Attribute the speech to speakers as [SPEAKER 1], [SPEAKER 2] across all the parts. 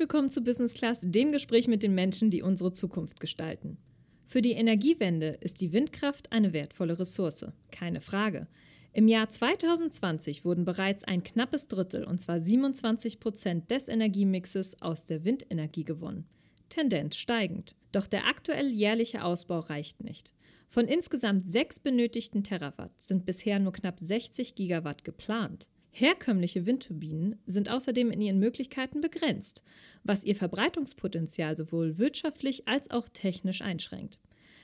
[SPEAKER 1] Willkommen zu Business Class, dem Gespräch mit den Menschen, die unsere Zukunft gestalten. Für die Energiewende ist die Windkraft eine wertvolle Ressource, keine Frage. Im Jahr 2020 wurden bereits ein knappes Drittel, und zwar 27 Prozent des Energiemixes aus der Windenergie gewonnen. Tendenz steigend. Doch der aktuell jährliche Ausbau reicht nicht. Von insgesamt sechs benötigten Terawatt sind bisher nur knapp 60 Gigawatt geplant. Herkömmliche Windturbinen sind außerdem in ihren Möglichkeiten begrenzt, was ihr Verbreitungspotenzial sowohl wirtschaftlich als auch technisch einschränkt.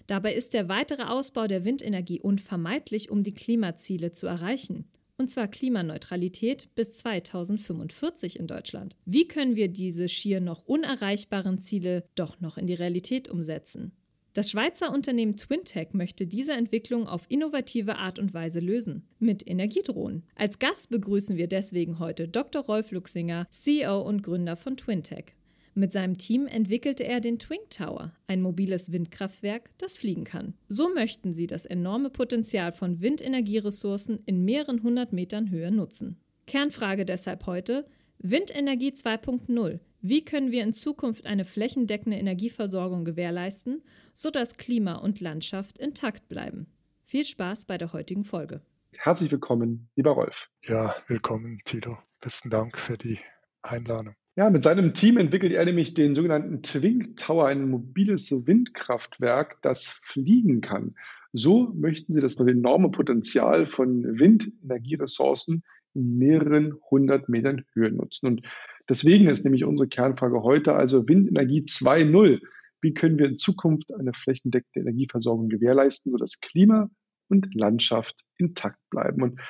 [SPEAKER 1] Dabei ist der weitere Ausbau der Windenergie unvermeidlich, um die Klimaziele zu erreichen. Und zwar Klimaneutralität bis 2045 in Deutschland. Wie können wir diese schier noch unerreichbaren Ziele doch noch in die Realität umsetzen? Das Schweizer Unternehmen Twintech möchte diese Entwicklung auf innovative Art und Weise lösen, mit Energiedrohnen. Als Gast begrüßen wir deswegen heute Dr. Rolf Luxinger, CEO und Gründer von Twintech. Mit seinem Team entwickelte er den Twin Tower, ein mobiles Windkraftwerk, das fliegen kann. So möchten sie das enorme Potenzial von Windenergieressourcen in mehreren hundert Metern Höhe nutzen. Kernfrage deshalb heute: Windenergie 2.0. Wie können wir in Zukunft eine flächendeckende Energieversorgung gewährleisten, sodass Klima und Landschaft intakt bleiben? Viel Spaß bei der heutigen Folge.
[SPEAKER 2] Herzlich willkommen, lieber Rolf.
[SPEAKER 3] Ja, willkommen, Tito. Besten Dank für die Einladung.
[SPEAKER 2] Ja, mit seinem Team entwickelt er nämlich den sogenannten Twin Tower, ein mobiles Windkraftwerk, das fliegen kann. So möchten sie das enorme Potenzial von Windenergieressourcen in mehreren hundert Metern Höhe nutzen. Und deswegen ist nämlich unsere Kernfrage heute also Windenergie 2.0. Wie können wir in Zukunft eine flächendeckende Energieversorgung gewährleisten, sodass Klima und Landschaft intakt bleiben? Und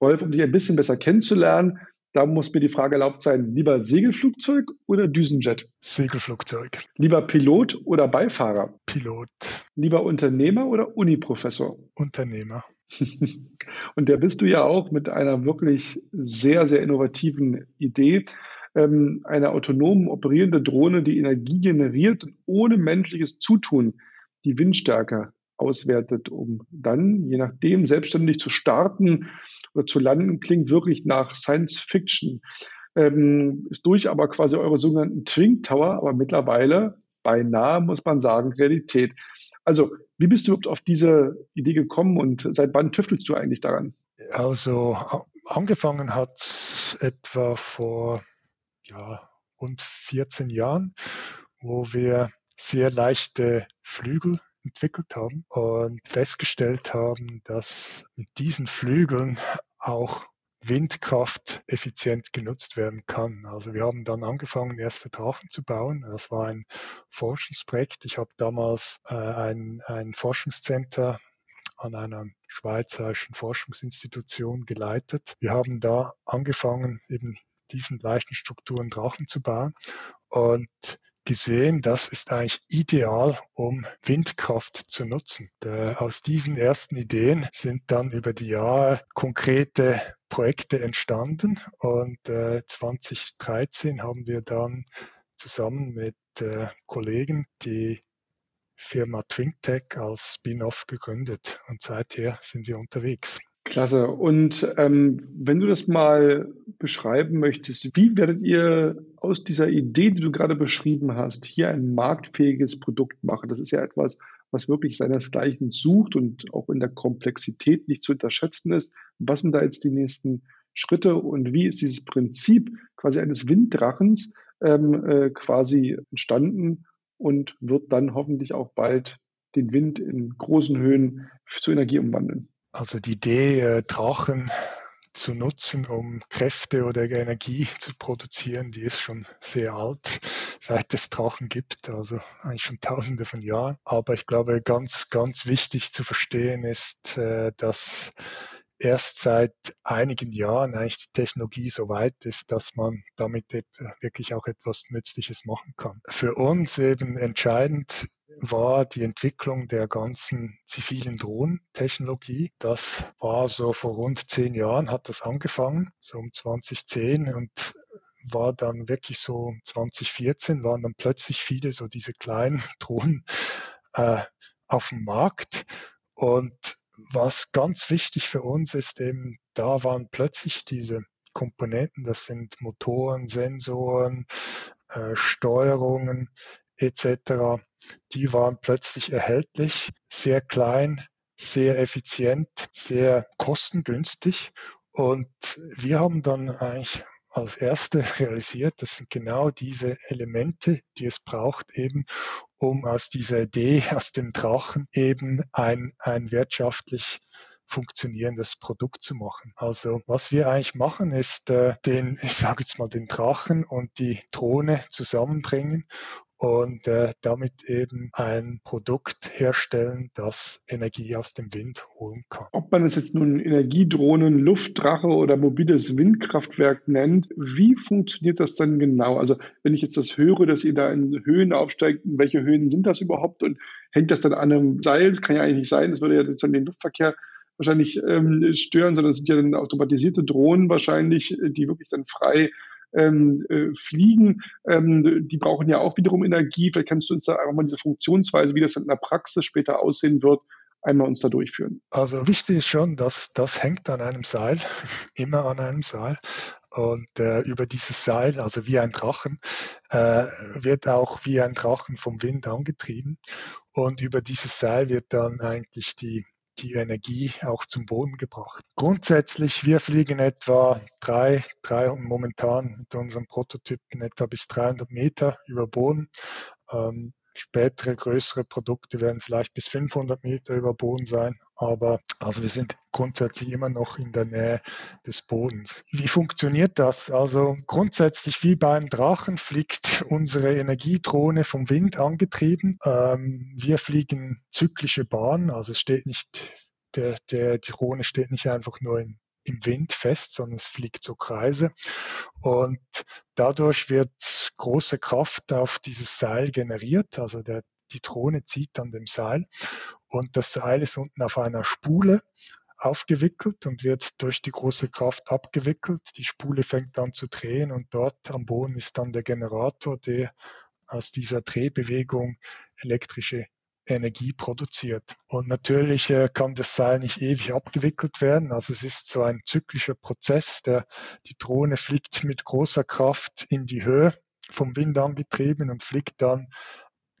[SPEAKER 2] Wolf, um dich ein bisschen besser kennenzulernen, da muss mir die Frage erlaubt sein, lieber Segelflugzeug oder Düsenjet?
[SPEAKER 3] Segelflugzeug.
[SPEAKER 2] Lieber Pilot oder Beifahrer?
[SPEAKER 3] Pilot.
[SPEAKER 2] Lieber Unternehmer oder Uniprofessor?
[SPEAKER 3] Unternehmer.
[SPEAKER 2] Und der bist du ja auch mit einer wirklich sehr, sehr innovativen Idee. Ähm, eine autonom operierende Drohne, die Energie generiert und ohne menschliches Zutun die Windstärke auswertet, um dann, je nachdem, selbstständig zu starten oder zu landen, klingt wirklich nach Science Fiction. Ähm, ist durch aber quasi eure sogenannten Twin Tower, aber mittlerweile beinahe, muss man sagen, Realität. Also, wie bist du überhaupt auf diese Idee gekommen und seit wann tüftelst du eigentlich daran?
[SPEAKER 3] Also, angefangen hat es etwa vor ja, rund 14 Jahren, wo wir sehr leichte Flügel entwickelt haben und festgestellt haben, dass mit diesen Flügeln auch Windkraft effizient genutzt werden kann. Also wir haben dann angefangen, erste Drachen zu bauen. Das war ein Forschungsprojekt. Ich habe damals äh, ein, ein Forschungscenter an einer schweizerischen Forschungsinstitution geleitet. Wir haben da angefangen, eben diesen leichten Strukturen Drachen zu bauen. Und gesehen, das ist eigentlich ideal, um Windkraft zu nutzen. Aus diesen ersten Ideen sind dann über die Jahre konkrete Projekte entstanden und 2013 äh, haben wir dann zusammen mit äh, Kollegen die Firma Twintech als Spin-off gegründet und seither sind wir unterwegs.
[SPEAKER 2] Klasse. Und ähm, wenn du das mal beschreiben möchtest, wie werdet ihr aus dieser Idee, die du gerade beschrieben hast, hier ein marktfähiges Produkt machen? Das ist ja etwas, was wirklich seinesgleichen sucht und auch in der Komplexität nicht zu unterschätzen ist. Was sind da jetzt die nächsten Schritte und wie ist dieses Prinzip quasi eines Winddrachens ähm, äh, quasi entstanden und wird dann hoffentlich auch bald den Wind in großen Höhen zu Energie umwandeln?
[SPEAKER 3] Also die Idee, äh, Drachen zu nutzen, um Kräfte oder Energie zu produzieren, die ist schon sehr alt, seit es Drachen gibt, also eigentlich schon tausende von Jahren. Aber ich glaube, ganz, ganz wichtig zu verstehen ist, äh, dass erst seit einigen Jahren eigentlich die Technologie so weit ist, dass man damit wirklich auch etwas Nützliches machen kann. Für uns eben entscheidend war die Entwicklung der ganzen zivilen Drohnentechnologie. Das war so vor rund zehn Jahren, hat das angefangen, so um 2010 und war dann wirklich so 2014, waren dann plötzlich viele so diese kleinen Drohnen äh, auf dem Markt. Und was ganz wichtig für uns ist eben, da waren plötzlich diese Komponenten, das sind Motoren, Sensoren, äh, Steuerungen etc., die waren plötzlich erhältlich, sehr klein, sehr effizient, sehr kostengünstig. Und wir haben dann eigentlich als erste realisiert, das sind genau diese Elemente, die es braucht, eben um aus dieser Idee, aus dem Drachen eben ein, ein wirtschaftlich funktionierendes Produkt zu machen. Also was wir eigentlich machen, ist äh, den, ich sage jetzt mal, den Drachen und die Drohne zusammenbringen und äh, damit eben ein Produkt herstellen, das Energie aus dem Wind holen kann.
[SPEAKER 2] Ob man es jetzt nun Energiedrohnen, Luftdrache oder mobiles Windkraftwerk nennt, wie funktioniert das dann genau? Also wenn ich jetzt das höre, dass ihr da in Höhen aufsteigt, welche Höhen sind das überhaupt und hängt das dann an einem Seil? Das kann ja eigentlich nicht sein, das würde ja jetzt dann den Luftverkehr wahrscheinlich ähm, stören, sondern es sind ja dann automatisierte Drohnen wahrscheinlich, die wirklich dann frei ähm, äh, fliegen. Ähm, die brauchen ja auch wiederum Energie. Vielleicht kannst du uns da einfach mal diese Funktionsweise, wie das in der Praxis später aussehen wird, einmal uns da durchführen.
[SPEAKER 3] Also wichtig ist schon, dass das hängt an einem Seil, immer an einem Seil. Und äh, über dieses Seil, also wie ein Drachen, äh, wird auch wie ein Drachen vom Wind angetrieben. Und über dieses Seil wird dann eigentlich die die Energie auch zum Boden gebracht. Grundsätzlich, wir fliegen etwa drei, drei momentan mit unseren Prototypen etwa bis 300 Meter über Boden. Ähm, Spätere, größere Produkte werden vielleicht bis 500 Meter über Boden sein, aber also wir sind grundsätzlich immer noch in der Nähe des Bodens. Wie funktioniert das? Also grundsätzlich wie beim Drachen fliegt unsere Energiedrohne vom Wind angetrieben. Ähm, wir fliegen zyklische Bahnen, also es steht nicht der, der, Drohne steht nicht einfach nur in im Wind fest, sondern es fliegt so Kreise. Und dadurch wird große Kraft auf dieses Seil generiert. Also der, die Drohne zieht an dem Seil und das Seil ist unten auf einer Spule aufgewickelt und wird durch die große Kraft abgewickelt. Die Spule fängt an zu drehen und dort am Boden ist dann der Generator, der aus dieser Drehbewegung elektrische Energie produziert. Und natürlich äh, kann das Seil nicht ewig abgewickelt werden. Also es ist so ein zyklischer Prozess. Der, die Drohne fliegt mit großer Kraft in die Höhe, vom Wind angetrieben und fliegt dann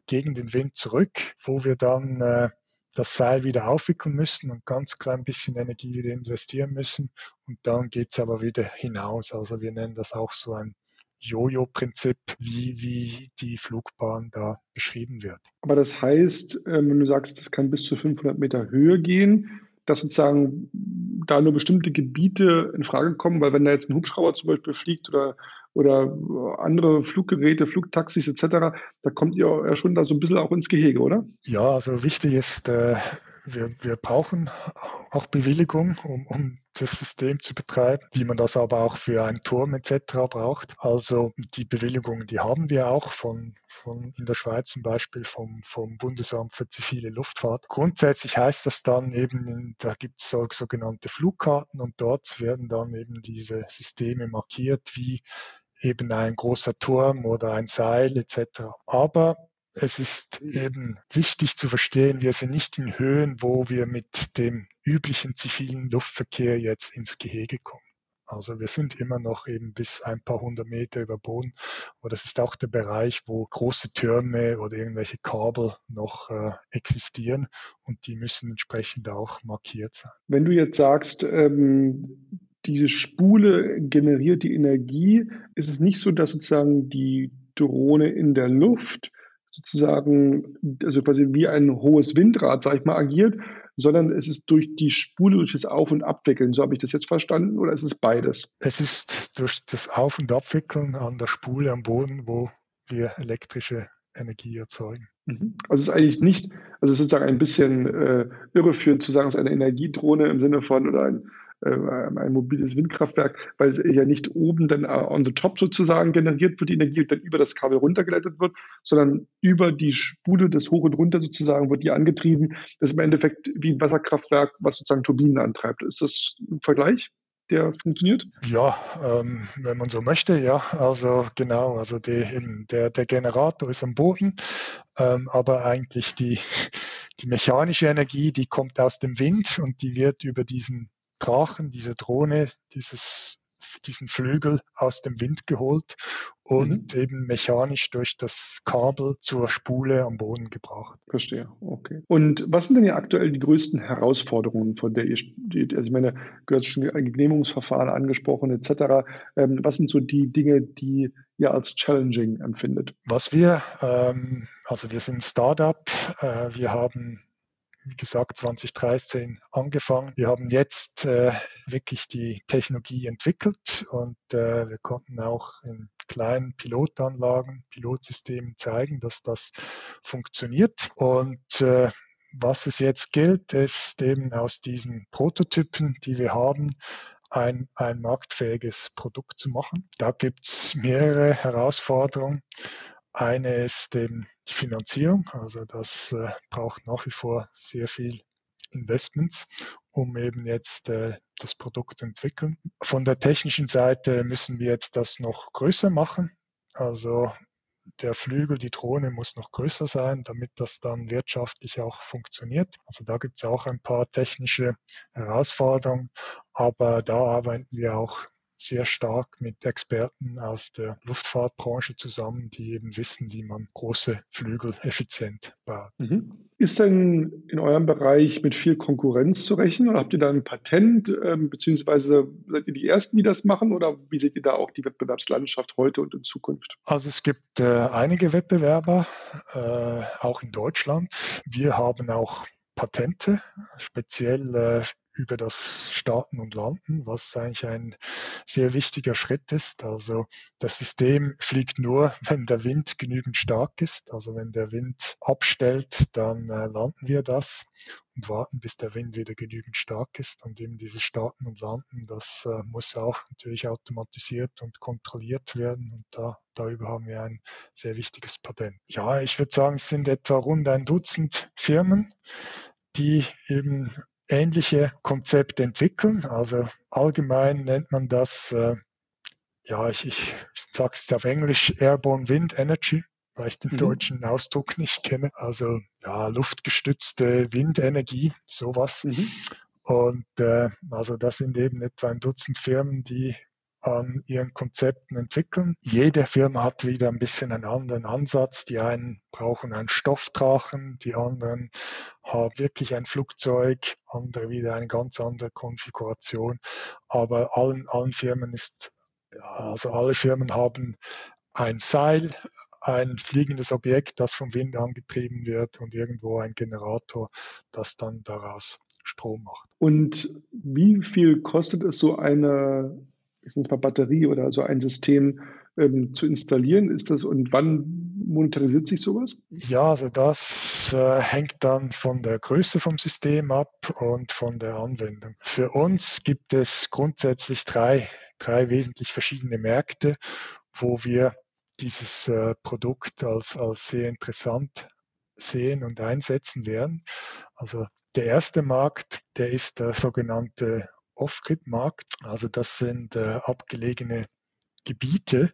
[SPEAKER 3] gegen den Wind zurück, wo wir dann äh, das Seil wieder aufwickeln müssen und ganz klein bisschen Energie wieder investieren müssen. Und dann geht's aber wieder hinaus. Also wir nennen das auch so ein Jojo-Prinzip, wie, wie die Flugbahn da beschrieben wird.
[SPEAKER 2] Aber das heißt, ähm, wenn du sagst, das kann bis zu 500 Meter Höhe gehen, dass sozusagen da nur bestimmte Gebiete in Frage kommen, weil wenn da jetzt ein Hubschrauber zum Beispiel fliegt oder, oder andere Fluggeräte, Flugtaxis etc., da kommt ihr ja schon da so ein bisschen auch ins Gehege, oder?
[SPEAKER 3] Ja, also wichtig ist, äh, wir, wir brauchen auch Bewilligung, um, um das System zu betreiben, wie man das aber auch für einen Turm etc. braucht. Also die Bewilligung, die haben wir auch von, von in der Schweiz zum Beispiel vom, vom Bundesamt für zivile Luftfahrt. Grundsätzlich heißt das dann eben, da gibt es so, sogenannte Flugkarten und dort werden dann eben diese Systeme markiert, wie eben ein großer Turm oder ein Seil etc. Aber es ist eben wichtig zu verstehen, wir sind nicht in Höhen, wo wir mit dem üblichen zivilen Luftverkehr jetzt ins Gehege kommen. Also wir sind immer noch eben bis ein paar hundert Meter über Boden. Aber das ist auch der Bereich, wo große Türme oder irgendwelche Kabel noch äh, existieren und die müssen entsprechend auch markiert sein.
[SPEAKER 2] Wenn du jetzt sagst, ähm, diese Spule generiert die Energie, ist es nicht so, dass sozusagen die Drohne in der Luft sozusagen, also quasi wie ein hohes Windrad, sag ich mal, agiert, sondern es ist durch die Spule, durch das Auf- und Abwickeln. So habe ich das jetzt verstanden oder ist es beides?
[SPEAKER 3] Es ist durch das Auf- und Abwickeln an der Spule am Boden, wo wir elektrische Energie erzeugen.
[SPEAKER 2] Mhm. Also es ist eigentlich nicht, also es ist sozusagen ein bisschen äh, irreführend zu sagen, es ist eine Energiedrohne im Sinne von oder ein ein mobiles Windkraftwerk, weil es ja nicht oben dann äh, on the top sozusagen generiert wird, die Energie dann über das Kabel runtergeleitet wird, sondern über die Spule des Hoch und Runter sozusagen wird die angetrieben. Das ist im Endeffekt wie ein Wasserkraftwerk, was sozusagen Turbinen antreibt. Ist das ein Vergleich? der funktioniert?
[SPEAKER 3] Ja, ähm, wenn man so möchte, ja. Also genau, also die, der, der Generator ist am Boden, ähm, aber eigentlich die, die mechanische Energie, die kommt aus dem Wind und die wird über diesen Drachen, diese Drohne, dieses diesen Flügel aus dem Wind geholt und mhm. eben mechanisch durch das Kabel zur Spule am Boden gebracht.
[SPEAKER 2] Verstehe, okay. Und was sind denn ja aktuell die größten Herausforderungen, von der ihr, also ich meine, gehört schon Genehmigungsverfahren angesprochen etc. Ähm, was sind so die Dinge, die ihr als challenging empfindet?
[SPEAKER 3] Was wir, ähm, also wir sind Startup, äh, wir haben wie gesagt, 2013 angefangen. Wir haben jetzt äh, wirklich die Technologie entwickelt und äh, wir konnten auch in kleinen Pilotanlagen, Pilotsystemen zeigen, dass das funktioniert. Und äh, was es jetzt gilt, ist eben aus diesen Prototypen, die wir haben, ein, ein marktfähiges Produkt zu machen. Da gibt es mehrere Herausforderungen. Eine ist eben die Finanzierung, also das äh, braucht nach wie vor sehr viel Investments, um eben jetzt äh, das Produkt entwickeln. Von der technischen Seite müssen wir jetzt das noch größer machen. Also der Flügel, die Drohne muss noch größer sein, damit das dann wirtschaftlich auch funktioniert. Also da gibt es auch ein paar technische Herausforderungen, aber da arbeiten wir auch sehr stark mit Experten aus der Luftfahrtbranche zusammen, die eben wissen, wie man große Flügel effizient baut.
[SPEAKER 2] Mhm. Ist denn in eurem Bereich mit viel Konkurrenz zu rechnen oder habt ihr da ein Patent, ähm, beziehungsweise seid ihr die Ersten, die das machen oder wie seht ihr da auch die Wettbewerbslandschaft heute und in Zukunft?
[SPEAKER 3] Also es gibt äh, einige Wettbewerber, äh, auch in Deutschland. Wir haben auch Patente, speziell äh, über das Starten und Landen, was eigentlich ein sehr wichtiger Schritt ist. Also das System fliegt nur, wenn der Wind genügend stark ist. Also wenn der Wind abstellt, dann äh, landen wir das und warten, bis der Wind wieder genügend stark ist. Und eben dieses Starten und Landen, das äh, muss auch natürlich automatisiert und kontrolliert werden. Und da, darüber haben wir ein sehr wichtiges Patent. Ja, ich würde sagen, es sind etwa rund ein Dutzend Firmen, die eben ähnliche Konzepte entwickeln. Also allgemein nennt man das, äh, ja, ich, ich sage es auf Englisch, Airborne Wind Energy, weil ich den mhm. deutschen Ausdruck nicht kenne. Also ja, luftgestützte Windenergie, sowas. Mhm. Und äh, also das sind eben etwa ein Dutzend Firmen, die an ihren Konzepten entwickeln. Jede Firma hat wieder ein bisschen einen anderen Ansatz. Die einen brauchen einen Stoffdrachen, die anderen haben wirklich ein Flugzeug, andere wieder eine ganz andere Konfiguration. Aber allen, allen Firmen ist, also alle Firmen haben ein Seil, ein fliegendes Objekt, das vom Wind angetrieben wird und irgendwo ein Generator, das dann daraus Strom macht.
[SPEAKER 2] Und wie viel kostet es so eine ich sage mal Batterie oder so ein System ähm, zu installieren? Ist das und wann monetarisiert sich sowas?
[SPEAKER 3] Ja, also das äh, hängt dann von der Größe vom System ab und von der Anwendung. Für uns gibt es grundsätzlich drei, drei wesentlich verschiedene Märkte, wo wir dieses äh, Produkt als, als sehr interessant sehen und einsetzen werden. Also der erste Markt, der ist der sogenannte Off-Grid-Markt. Also das sind äh, abgelegene Gebiete,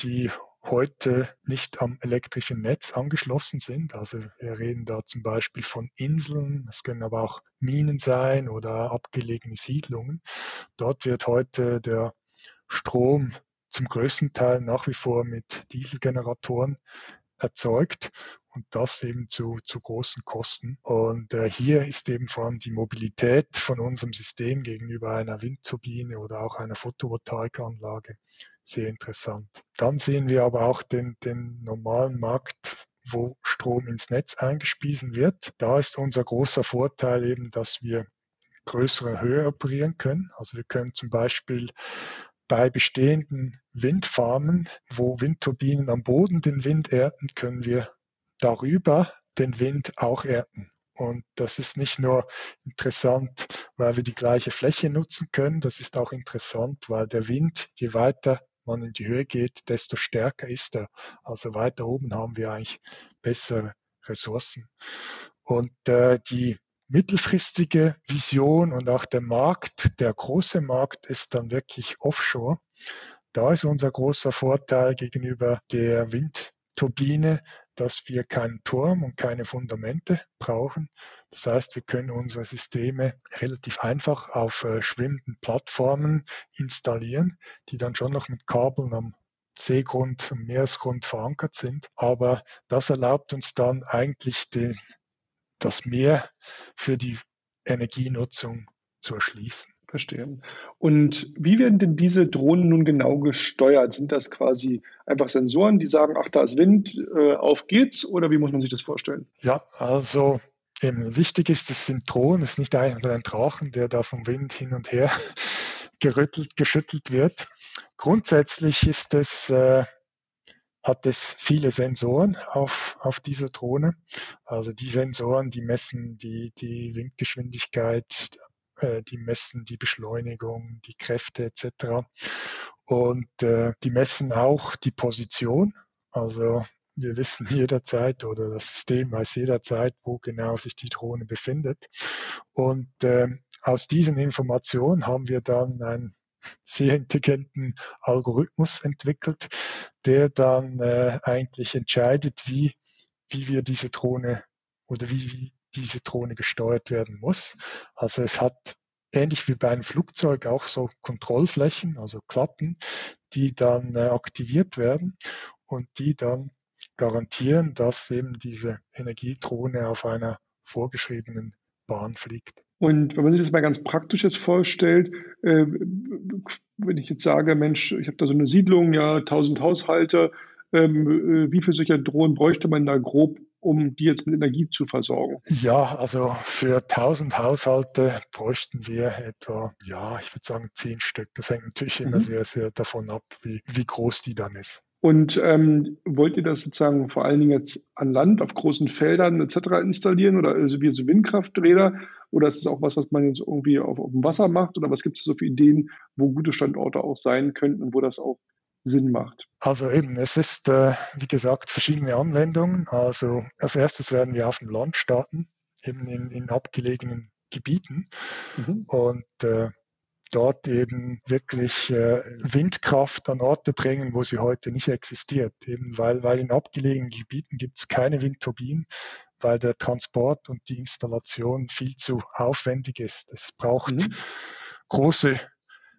[SPEAKER 3] die heute nicht am elektrischen Netz angeschlossen sind. Also wir reden da zum Beispiel von Inseln, es können aber auch Minen sein oder abgelegene Siedlungen. Dort wird heute der Strom zum größten Teil nach wie vor mit Dieselgeneratoren erzeugt und das eben zu, zu großen Kosten. Und äh, hier ist eben vor allem die Mobilität von unserem System gegenüber einer Windturbine oder auch einer Photovoltaikanlage sehr interessant. Dann sehen wir aber auch den, den normalen Markt wo Strom ins Netz eingespiesen wird. Da ist unser großer Vorteil eben, dass wir größere Höhe operieren können. Also wir können zum Beispiel bei bestehenden Windfarmen, wo Windturbinen am Boden den Wind ernten, können wir darüber den Wind auch ernten. Und das ist nicht nur interessant, weil wir die gleiche Fläche nutzen können, das ist auch interessant, weil der Wind, je weiter man in die Höhe geht, desto stärker ist er. Also weiter oben haben wir eigentlich bessere Ressourcen. Und äh, die mittelfristige Vision und auch der Markt, der große Markt ist dann wirklich Offshore. Da ist unser großer Vorteil gegenüber der Windturbine, dass wir keinen Turm und keine Fundamente brauchen, Das heißt, wir können unsere Systeme relativ einfach auf äh, schwimmenden Plattformen installieren, die dann schon noch mit Kabeln am Seegrund, am Meeresgrund verankert sind. Aber das erlaubt uns dann eigentlich den, das Meer für die Energienutzung zu erschließen.
[SPEAKER 2] Verstehe. Und wie werden denn diese Drohnen nun genau gesteuert? Sind das quasi einfach Sensoren, die sagen, ach, da ist Wind, äh, auf geht's? Oder wie muss man sich das vorstellen?
[SPEAKER 3] Ja, also eben wichtig ist, es sind Drohnen, es ist nicht ein, ein Drachen, der da vom Wind hin und her gerüttelt, geschüttelt wird. Grundsätzlich ist es, äh, hat es viele Sensoren auf, auf dieser Drohne. Also die Sensoren, die messen die, die Windgeschwindigkeit, äh, die messen die Beschleunigung, die Kräfte etc. Und äh, die messen auch die Position. Also wir wissen jederzeit oder das System weiß jederzeit, wo genau sich die Drohne befindet. Und äh, aus diesen Informationen haben wir dann einen sehr intelligenten Algorithmus entwickelt, der dann äh, eigentlich entscheidet, wie, wie wir diese Drohne oder wie, wie diese Drohne gesteuert werden muss. Also es hat ähnlich wie bei einem Flugzeug auch so Kontrollflächen, also Klappen, die dann äh, aktiviert werden und die dann garantieren, dass eben diese Energiedrohne auf einer vorgeschriebenen Bahn fliegt.
[SPEAKER 2] Und wenn man sich das mal ganz praktisch jetzt vorstellt, äh, wenn ich jetzt sage, Mensch, ich habe da so eine Siedlung, ja, 1000 Haushalte, ähm, äh, wie viele solcher Drohnen bräuchte man da grob, um die jetzt mit Energie zu versorgen?
[SPEAKER 3] Ja, also für 1000 Haushalte bräuchten wir etwa, ja, ich würde sagen 10 Stück. Das hängt natürlich immer mhm. sehr, sehr davon ab, wie, wie groß die dann ist.
[SPEAKER 2] Und ähm, wollt ihr das sozusagen vor allen Dingen jetzt an Land, auf großen Feldern etc. installieren oder also wie so Windkrafträder? Oder ist es auch was, was man jetzt irgendwie auf, auf dem Wasser macht? Oder was gibt es so für Ideen, wo gute Standorte auch sein könnten und wo das auch Sinn macht?
[SPEAKER 3] Also eben, es ist, äh, wie gesagt, verschiedene Anwendungen. Also als erstes werden wir auf dem Land starten, eben in, in abgelegenen Gebieten. Mhm. Und äh, dort eben wirklich äh, Windkraft an Orte bringen, wo sie heute nicht existiert. Eben weil, weil in abgelegenen Gebieten gibt es keine Windturbinen, weil der Transport und die Installation viel zu aufwendig ist. Es braucht mhm. große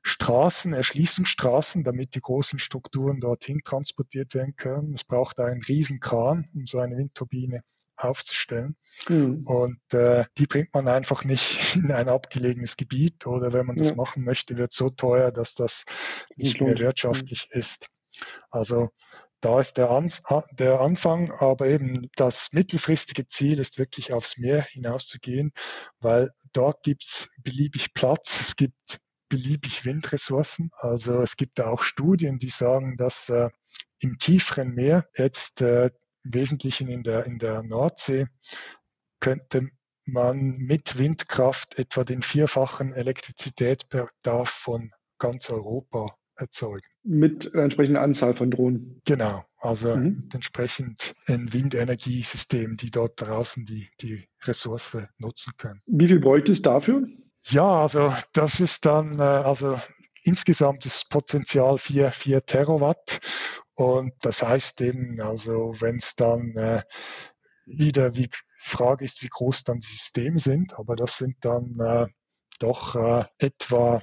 [SPEAKER 3] Straßen, Erschließungsstraßen, damit die großen Strukturen dorthin transportiert werden können. Es braucht einen riesen Kran, um so eine Windturbine aufzustellen. Mhm. Und äh, die bringt man einfach nicht in ein abgelegenes Gebiet oder wenn man das ja. machen möchte, wird so teuer, dass das nicht mehr wirtschaftlich mhm. ist. Also da ist der, An der Anfang, aber eben das mittelfristige Ziel ist wirklich aufs Meer hinauszugehen, weil dort gibt es beliebig Platz, es gibt beliebig Windressourcen. Also es gibt da auch Studien, die sagen, dass äh, im tieferen Meer jetzt äh, im Wesentlichen in der, in der Nordsee, könnte man mit Windkraft etwa den vierfachen Elektrizitätsbedarf von ganz Europa erzeugen.
[SPEAKER 2] Mit einer entsprechenden Anzahl von Drohnen.
[SPEAKER 3] Genau, also mhm. entsprechend ein Windenergiesystem, die dort draußen die, die Ressource nutzen können.
[SPEAKER 2] Wie viel bräuchte es dafür?
[SPEAKER 3] Ja, also das ist dann, äh, also insgesamt ist Potenzial 4, 4 Terawatt und das heißt eben, also wenn es dann äh, wieder wie Frage ist, wie groß dann die Systeme sind, aber das sind dann äh, doch äh, etwa,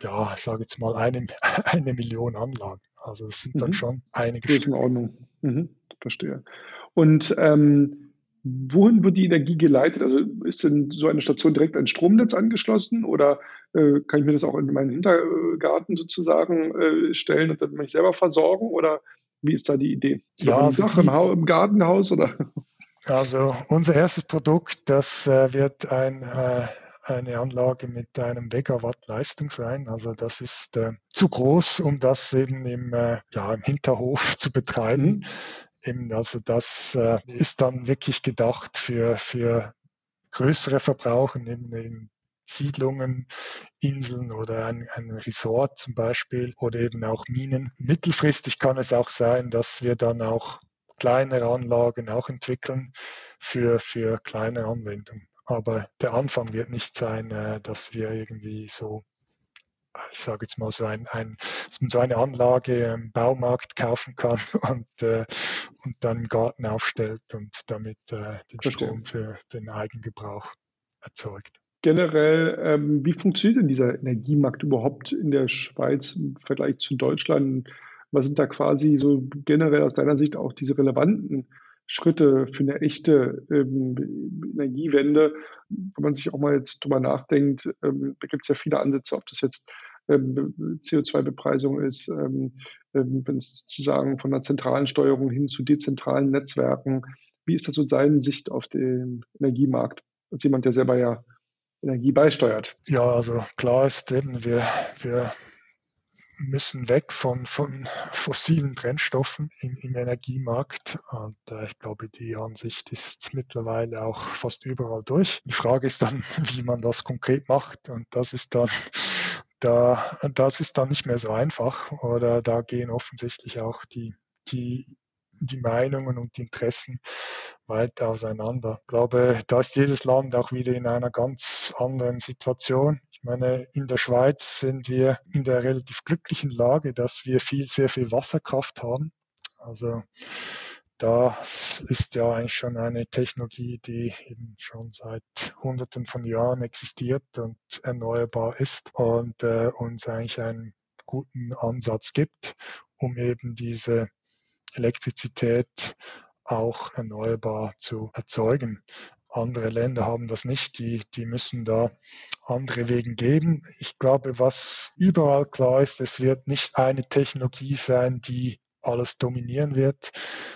[SPEAKER 3] ja, ich sage jetzt mal eine, eine Million Anlagen. Also das sind dann mhm. schon einige
[SPEAKER 2] Größenordnung. Mhm, verstehe. Und ähm, wohin wird die Energie geleitet? Also ist denn so eine Station direkt an Stromnetz angeschlossen oder äh, kann ich mir das auch in meinen Hintergarten sozusagen äh, stellen und dann mich selber versorgen? Oder wie ist da die Idee?
[SPEAKER 3] Ja,
[SPEAKER 2] Dach, im, im, Gartenhaus oder?
[SPEAKER 3] Also unser erstes Produkt, das äh, wird ein, äh, eine Anlage mit einem Megawatt Leistung sein. Also das ist äh, zu groß, um das eben im, äh, ja, im Hinterhof zu betreiben. Mhm. Eben, also das äh, ist dann wirklich gedacht für, für größere Verbraucher, eben in Siedlungen, Inseln oder ein, ein Resort zum Beispiel oder eben auch Minen. Mittelfristig kann es auch sein, dass wir dann auch kleinere Anlagen auch entwickeln für, für kleine Anwendungen. Aber der Anfang wird nicht sein, äh, dass wir irgendwie so ich sage jetzt mal so ein, ein so eine Anlage im Baumarkt kaufen kann und, äh, und dann im Garten aufstellt und damit äh, den Verstehen. Strom für den Eigengebrauch erzeugt.
[SPEAKER 2] Generell, ähm, wie funktioniert denn dieser Energiemarkt überhaupt in der Schweiz im Vergleich zu Deutschland? Was sind da quasi so generell aus deiner Sicht auch diese relevanten Schritte für eine echte ähm, Energiewende? Wenn man sich auch mal jetzt drüber nachdenkt, ähm, da gibt es ja viele Ansätze, ob das jetzt ähm, CO2-Bepreisung ist, ähm, wenn es sozusagen von einer zentralen Steuerung hin zu dezentralen Netzwerken. Wie ist das so deine Sicht auf den Energiemarkt, als jemand, der selber ja Energie beisteuert?
[SPEAKER 3] Ja, also klar ist eben, wir, wir müssen weg von, von fossilen Brennstoffen im, im Energiemarkt. Und äh, ich glaube, die Ansicht ist mittlerweile auch fast überall durch. Die Frage ist dann, wie man das konkret macht. Und das ist dann da, das ist dann nicht mehr so einfach oder da gehen offensichtlich auch die, die, die Meinungen und die Interessen weit auseinander. Ich glaube, da ist jedes Land auch wieder in einer ganz anderen Situation. Ich meine, in der Schweiz sind wir in der relativ glücklichen Lage, dass wir viel, sehr viel Wasserkraft haben. Also das ist ja eigentlich schon eine Technologie, die eben schon seit Hunderten von Jahren existiert und erneuerbar ist und äh, uns eigentlich einen guten Ansatz gibt, um eben diese Elektrizität auch erneuerbar zu erzeugen. Andere Länder haben das nicht, die, die müssen da andere Wegen geben. Ich glaube, was überall klar ist, es wird nicht eine Technologie sein, die alles dominieren wird,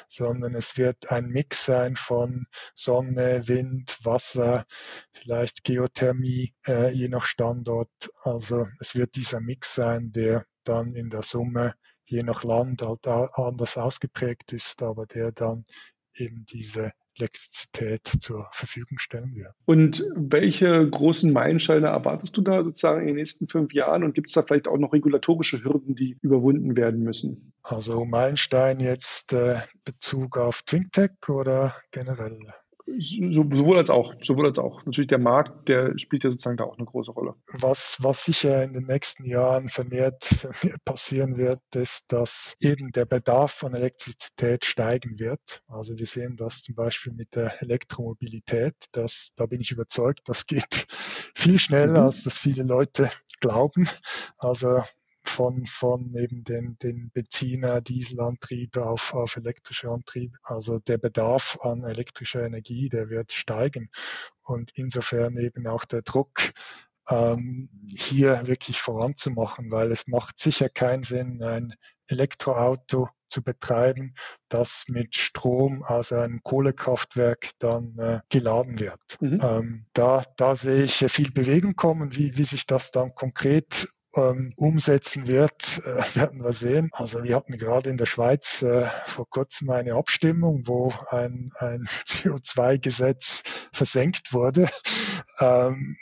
[SPEAKER 3] sondern es wird ein Mix sein von Sonne, Wind, Wasser, vielleicht Geothermie, äh, je nach Standort. Also es wird dieser Mix sein, der dann in der Summe je nach Land halt anders ausgeprägt ist, aber der dann eben diese Elektrizität zur Verfügung stellen wird.
[SPEAKER 2] Und welche großen Meilensteine erwartest du da sozusagen in den nächsten fünf Jahren? Und gibt es da vielleicht auch noch regulatorische Hürden, die überwunden werden müssen?
[SPEAKER 3] Also Meilenstein jetzt äh, Bezug auf TwinTech oder generell?
[SPEAKER 2] Sowohl als auch, sowohl als auch. Natürlich der Markt, der spielt ja sozusagen da auch eine große Rolle.
[SPEAKER 3] Was, was sicher in den nächsten Jahren vermehrt, vermehrt passieren wird, ist, dass eben der Bedarf an Elektrizität steigen wird. Also wir sehen das zum Beispiel mit der Elektromobilität. Das, da bin ich überzeugt, das geht viel schneller, mhm. als das viele Leute glauben. Also von, von eben den, den Benziner, Dieselantriebe auf, auf elektrische Antriebe. Also der Bedarf an elektrischer Energie, der wird steigen. Und insofern eben auch der Druck, ähm, hier wirklich voranzumachen, weil es macht sicher keinen Sinn, ein Elektroauto zu betreiben, das mit Strom aus einem Kohlekraftwerk dann äh, geladen wird. Mhm. Ähm, da, da sehe ich viel Bewegung kommen, wie, wie sich das dann konkret ähm, umsetzen wird, äh, werden wir sehen. Also wir hatten gerade in der Schweiz äh, vor kurzem eine Abstimmung, wo ein, ein CO2-Gesetz versenkt wurde. Ähm,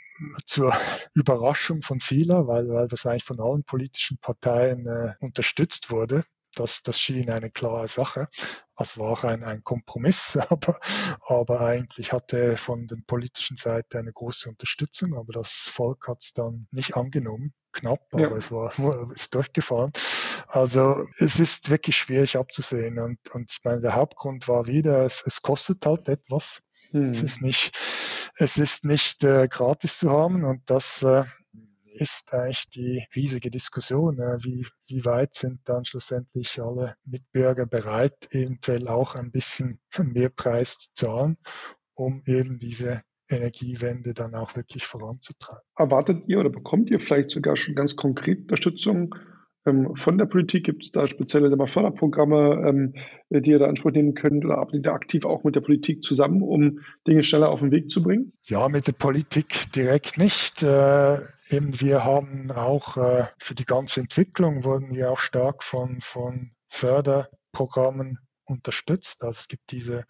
[SPEAKER 3] zur Überraschung von vielen, weil, weil das eigentlich von allen politischen Parteien äh, unterstützt wurde. Das, das schien eine klare Sache. Es war ein, ein Kompromiss, aber, aber eigentlich hatte von der politischen Seite eine große Unterstützung, aber das Volk hat es dann nicht angenommen knapp, aber ja. es war ist durchgefallen. Also es ist wirklich schwierig abzusehen und, und ich meine, der Hauptgrund war wieder, es, es kostet halt etwas. Hm. Es ist nicht, es ist nicht äh, gratis zu haben und das äh, ist eigentlich die riesige Diskussion, äh, wie, wie weit sind dann schlussendlich alle Mitbürger bereit, eventuell auch ein bisschen mehr Preis zu zahlen, um eben diese Energiewende dann auch wirklich voranzutreiben.
[SPEAKER 2] Erwartet ihr oder bekommt ihr vielleicht sogar schon ganz konkret Unterstützung ähm, von der Politik? Gibt es da spezielle Förderprogramme, ähm, die ihr da Anspruch nehmen könnt oder arbeitet ihr aktiv auch mit der Politik zusammen, um Dinge schneller auf den Weg zu bringen?
[SPEAKER 3] Ja, mit der Politik direkt nicht. Äh, eben wir haben auch äh, für die ganze Entwicklung wurden wir auch stark von, von Förderprogrammen unterstützt. Also es gibt diese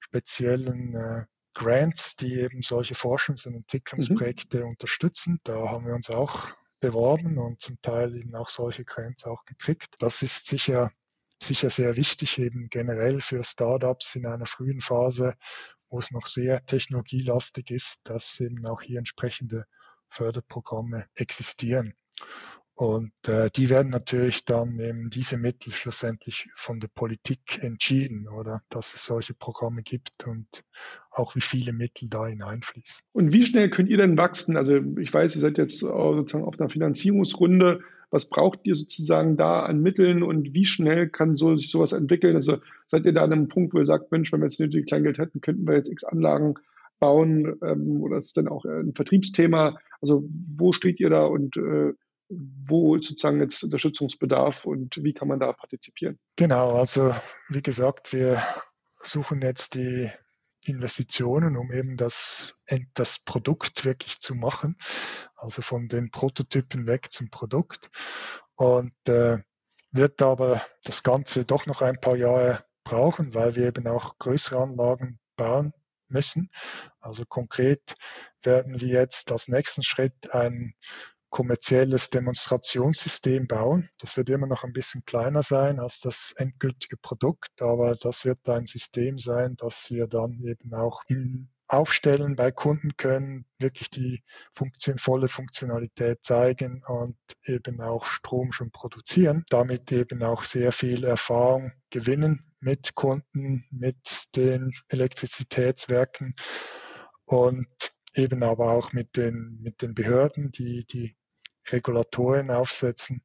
[SPEAKER 3] speziellen äh, Grants, die eben solche Forschungs- und Entwicklungsprojekte mhm. unterstützen. Da haben wir uns auch beworben und zum Teil eben auch solche Grants auch gekriegt. Das ist sicher, sicher sehr wichtig eben generell für Startups in einer frühen Phase, wo es noch sehr technologielastig ist, dass eben auch hier entsprechende Förderprogramme existieren. Und äh, die werden natürlich dann eben diese Mittel schlussendlich von der Politik entschieden oder dass es solche Programme gibt und auch wie viele Mittel da hineinfließen.
[SPEAKER 2] Und wie schnell könnt ihr denn wachsen? Also ich weiß, ihr seid jetzt sozusagen auf einer Finanzierungsrunde. Was braucht ihr sozusagen da an Mitteln und wie schnell kann so, sich sowas entwickeln? Also seid ihr da an einem Punkt, wo ihr sagt, Mensch, wenn wir jetzt nötige Kleingeld hätten, könnten wir jetzt x Anlagen bauen ähm, oder ist es dann auch ein Vertriebsthema? Also wo steht ihr da und äh, wo sozusagen jetzt Unterstützungsbedarf und wie kann man da partizipieren?
[SPEAKER 3] Genau, also wie gesagt, wir suchen jetzt die Investitionen, um eben das, das Produkt wirklich zu machen, also von den Prototypen weg zum Produkt. Und äh, wird aber das Ganze doch noch ein paar Jahre brauchen, weil wir eben auch größere Anlagen bauen müssen. Also konkret werden wir jetzt als nächsten Schritt ein kommerzielles Demonstrationssystem bauen. Das wird immer noch ein bisschen kleiner sein als das endgültige Produkt, aber das wird ein System sein, das wir dann eben auch aufstellen bei Kunden können, wirklich die Funktion, volle Funktionalität zeigen und eben auch Strom schon produzieren, damit eben auch sehr viel Erfahrung gewinnen mit Kunden, mit den Elektrizitätswerken und eben aber auch mit den, mit den Behörden, die die Regulatoren aufsetzen.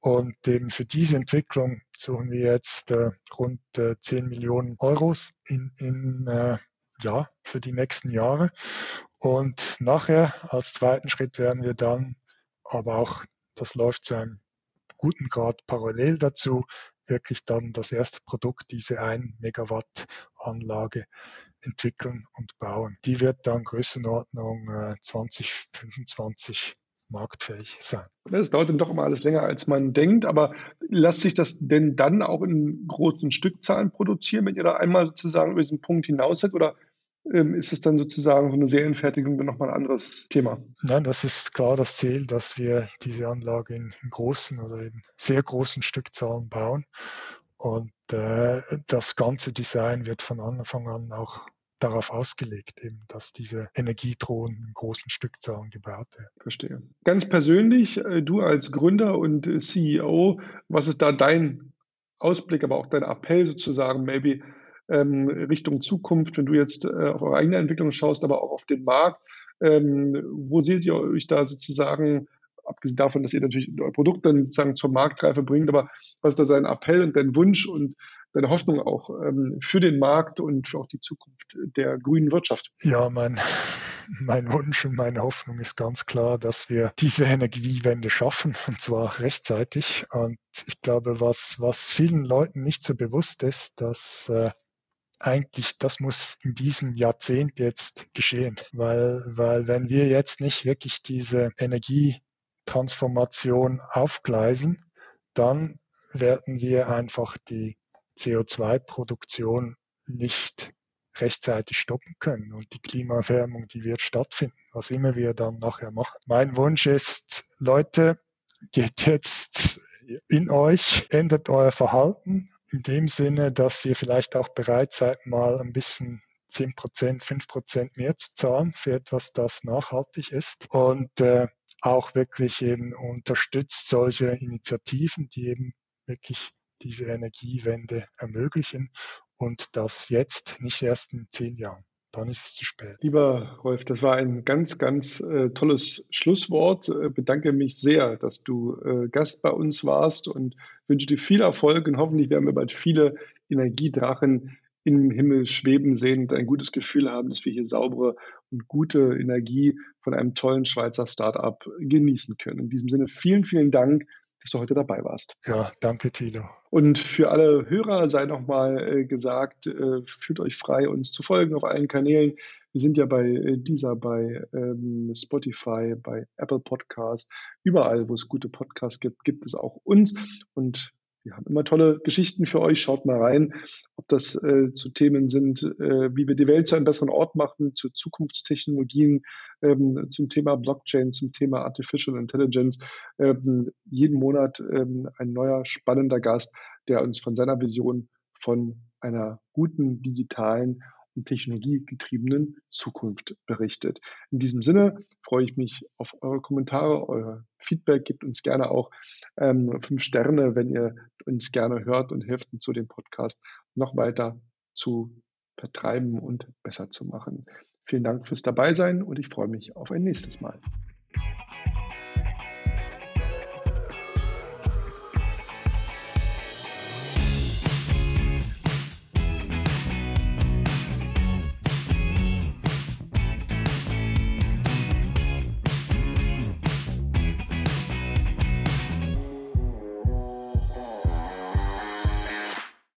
[SPEAKER 3] Und eben für diese Entwicklung suchen wir jetzt äh, rund äh, 10 Millionen Euros in, in äh, ja, für die nächsten Jahre. Und nachher als zweiten Schritt werden wir dann, aber auch das läuft zu einem guten Grad parallel dazu, wirklich dann das erste Produkt, diese 1 Megawatt Anlage entwickeln und bauen. Die wird dann Größenordnung äh, 2025 marktfähig sein.
[SPEAKER 2] Das dauert dann doch immer alles länger, als man denkt. Aber lässt sich das denn dann auch in großen Stückzahlen produzieren, wenn ihr da einmal sozusagen über diesen Punkt hinaus seid? Oder ähm, ist es dann sozusagen so eine Serienfertigung dann nochmal ein anderes Thema?
[SPEAKER 3] Nein, das ist klar das Ziel, dass wir diese Anlage in großen oder eben sehr großen Stückzahlen bauen. Und äh, das ganze Design wird von Anfang an auch darauf ausgelegt, eben, dass diese Energiedrohnen in großen Stückzahlen gebaut werden.
[SPEAKER 2] Verstehe. Ganz persönlich, äh, du als Gründer und CEO, was ist da dein Ausblick, aber auch dein Appell sozusagen, maybe ähm, Richtung Zukunft, wenn du jetzt äh, auf eure eigene Entwicklung schaust, aber auch auf den Markt? Ähm, wo seht ihr euch da sozusagen abgesehen davon, dass ihr natürlich euer Produkt dann sozusagen zur Marktreife bringt, aber was ist da sein Appell und dein Wunsch und deine Hoffnung auch ähm, für den Markt und für auch die Zukunft der grünen Wirtschaft?
[SPEAKER 3] Ja, mein, mein Wunsch und meine Hoffnung ist ganz klar, dass wir diese Energiewende schaffen und zwar rechtzeitig. Und ich glaube, was, was vielen Leuten nicht so bewusst ist, dass äh, eigentlich, das muss in diesem Jahrzehnt jetzt geschehen, weil, weil wenn wir jetzt nicht wirklich diese Energietransformation aufgleisen, dann werden wir einfach die CO2-Produktion nicht rechtzeitig stoppen können und die Klimaerwärmung, die wird stattfinden, was immer wir dann nachher machen. Mein Wunsch ist, Leute, geht jetzt in euch, ändert euer Verhalten in dem Sinne, dass ihr vielleicht auch bereit seid, mal ein bisschen 10 Prozent, 5 Prozent mehr zu zahlen für etwas, das nachhaltig ist und äh, auch wirklich eben unterstützt solche Initiativen, die eben wirklich diese Energiewende ermöglichen und das jetzt, nicht erst in zehn Jahren. Dann ist es zu spät.
[SPEAKER 2] Lieber Rolf, das war ein ganz, ganz äh, tolles Schlusswort. Äh, bedanke mich sehr, dass du äh, Gast bei uns warst und wünsche dir viel Erfolg und hoffentlich werden wir bald viele Energiedrachen im Himmel schweben sehen und ein gutes Gefühl haben, dass wir hier saubere und gute Energie von einem tollen Schweizer Startup genießen können. In diesem Sinne vielen, vielen Dank dass du heute dabei warst.
[SPEAKER 3] Ja, danke, Thilo.
[SPEAKER 2] Und für alle Hörer sei nochmal äh, gesagt, äh, fühlt euch frei, uns zu folgen auf allen Kanälen. Wir sind ja bei äh, dieser, bei ähm, Spotify, bei Apple Podcast, überall, wo es gute Podcasts gibt, gibt es auch uns. Und wir haben immer tolle Geschichten für euch. Schaut mal rein, ob das äh, zu Themen sind, äh, wie wir die Welt zu einem besseren Ort machen, zu Zukunftstechnologien, ähm, zum Thema Blockchain, zum Thema Artificial Intelligence. Ähm, jeden Monat ähm, ein neuer spannender Gast, der uns von seiner Vision von einer guten digitalen und technologiegetriebenen Zukunft berichtet. In diesem Sinne freue ich mich auf eure Kommentare, eure Feedback, gebt uns gerne auch ähm, fünf Sterne, wenn ihr uns gerne hört und hilft uns zu dem Podcast noch weiter zu vertreiben und besser zu machen. Vielen Dank fürs Dabeisein und ich freue mich auf ein nächstes Mal.